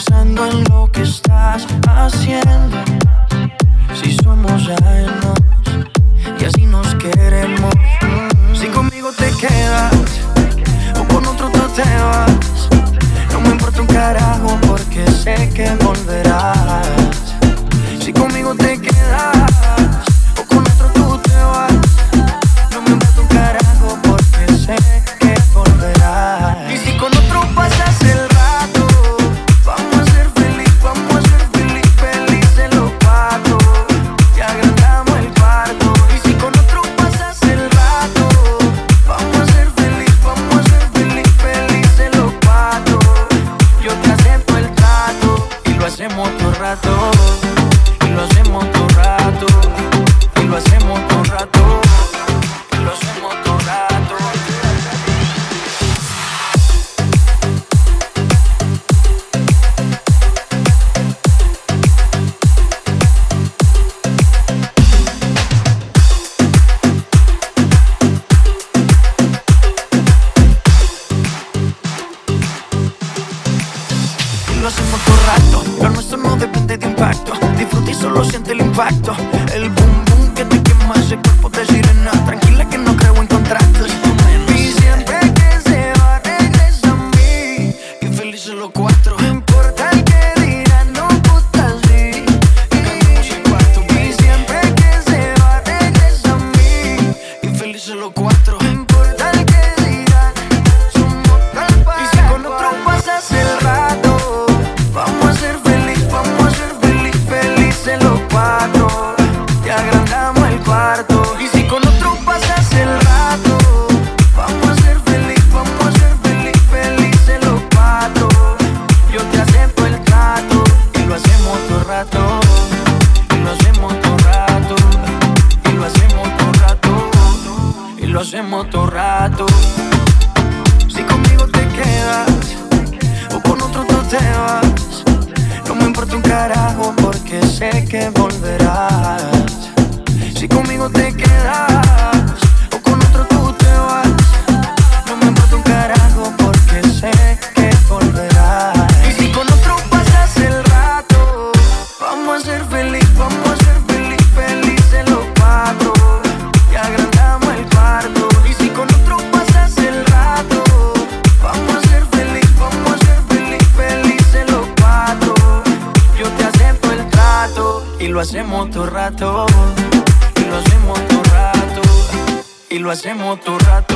pensando en lo que estás haciendo. Si somos ajenos y así nos queremos. Si conmigo te quedas o con otro tú te vas, no me importa un carajo porque sé que volverás. corazón lo hacemos todo rato. Lo nuestro no depende de impacto. Disfruta y solo siente el impacto. El boom boom que te quema ese cuerpo de sirena. Tranquila que no creo en contratos. Y siempre que se va, regresa a mí. Y felices los cuatro. No importa el que dirán, no gusta así. Y siempre que se va, regresa a mí. Y felices los cuatro. Y si con otro pasas el rato, vamos a ser feliz, vamos a ser feliz, felices los cuatro. Yo te acepto el trato y lo hacemos todo el rato. Y lo hacemos todo el rato. Y lo hacemos todo el rato. Y lo hacemos todo el rato. Si conmigo te quedas o con otro tú te vas, no me importa un carajo porque sé que volverás. Conmigo te quedas o con otro tú te vas, no me importa un carajo porque sé que volverás. Y si con otro pasas el rato, vamos a ser feliz, vamos a ser feliz, felices los cuatro. Y agrandamos el cuarto. Y si con otro pasas el rato, vamos a ser feliz, vamos a ser feliz, felices los cuatro. Yo te acepto el trato y lo hacemos todo rato. Lo hacemos todo rato.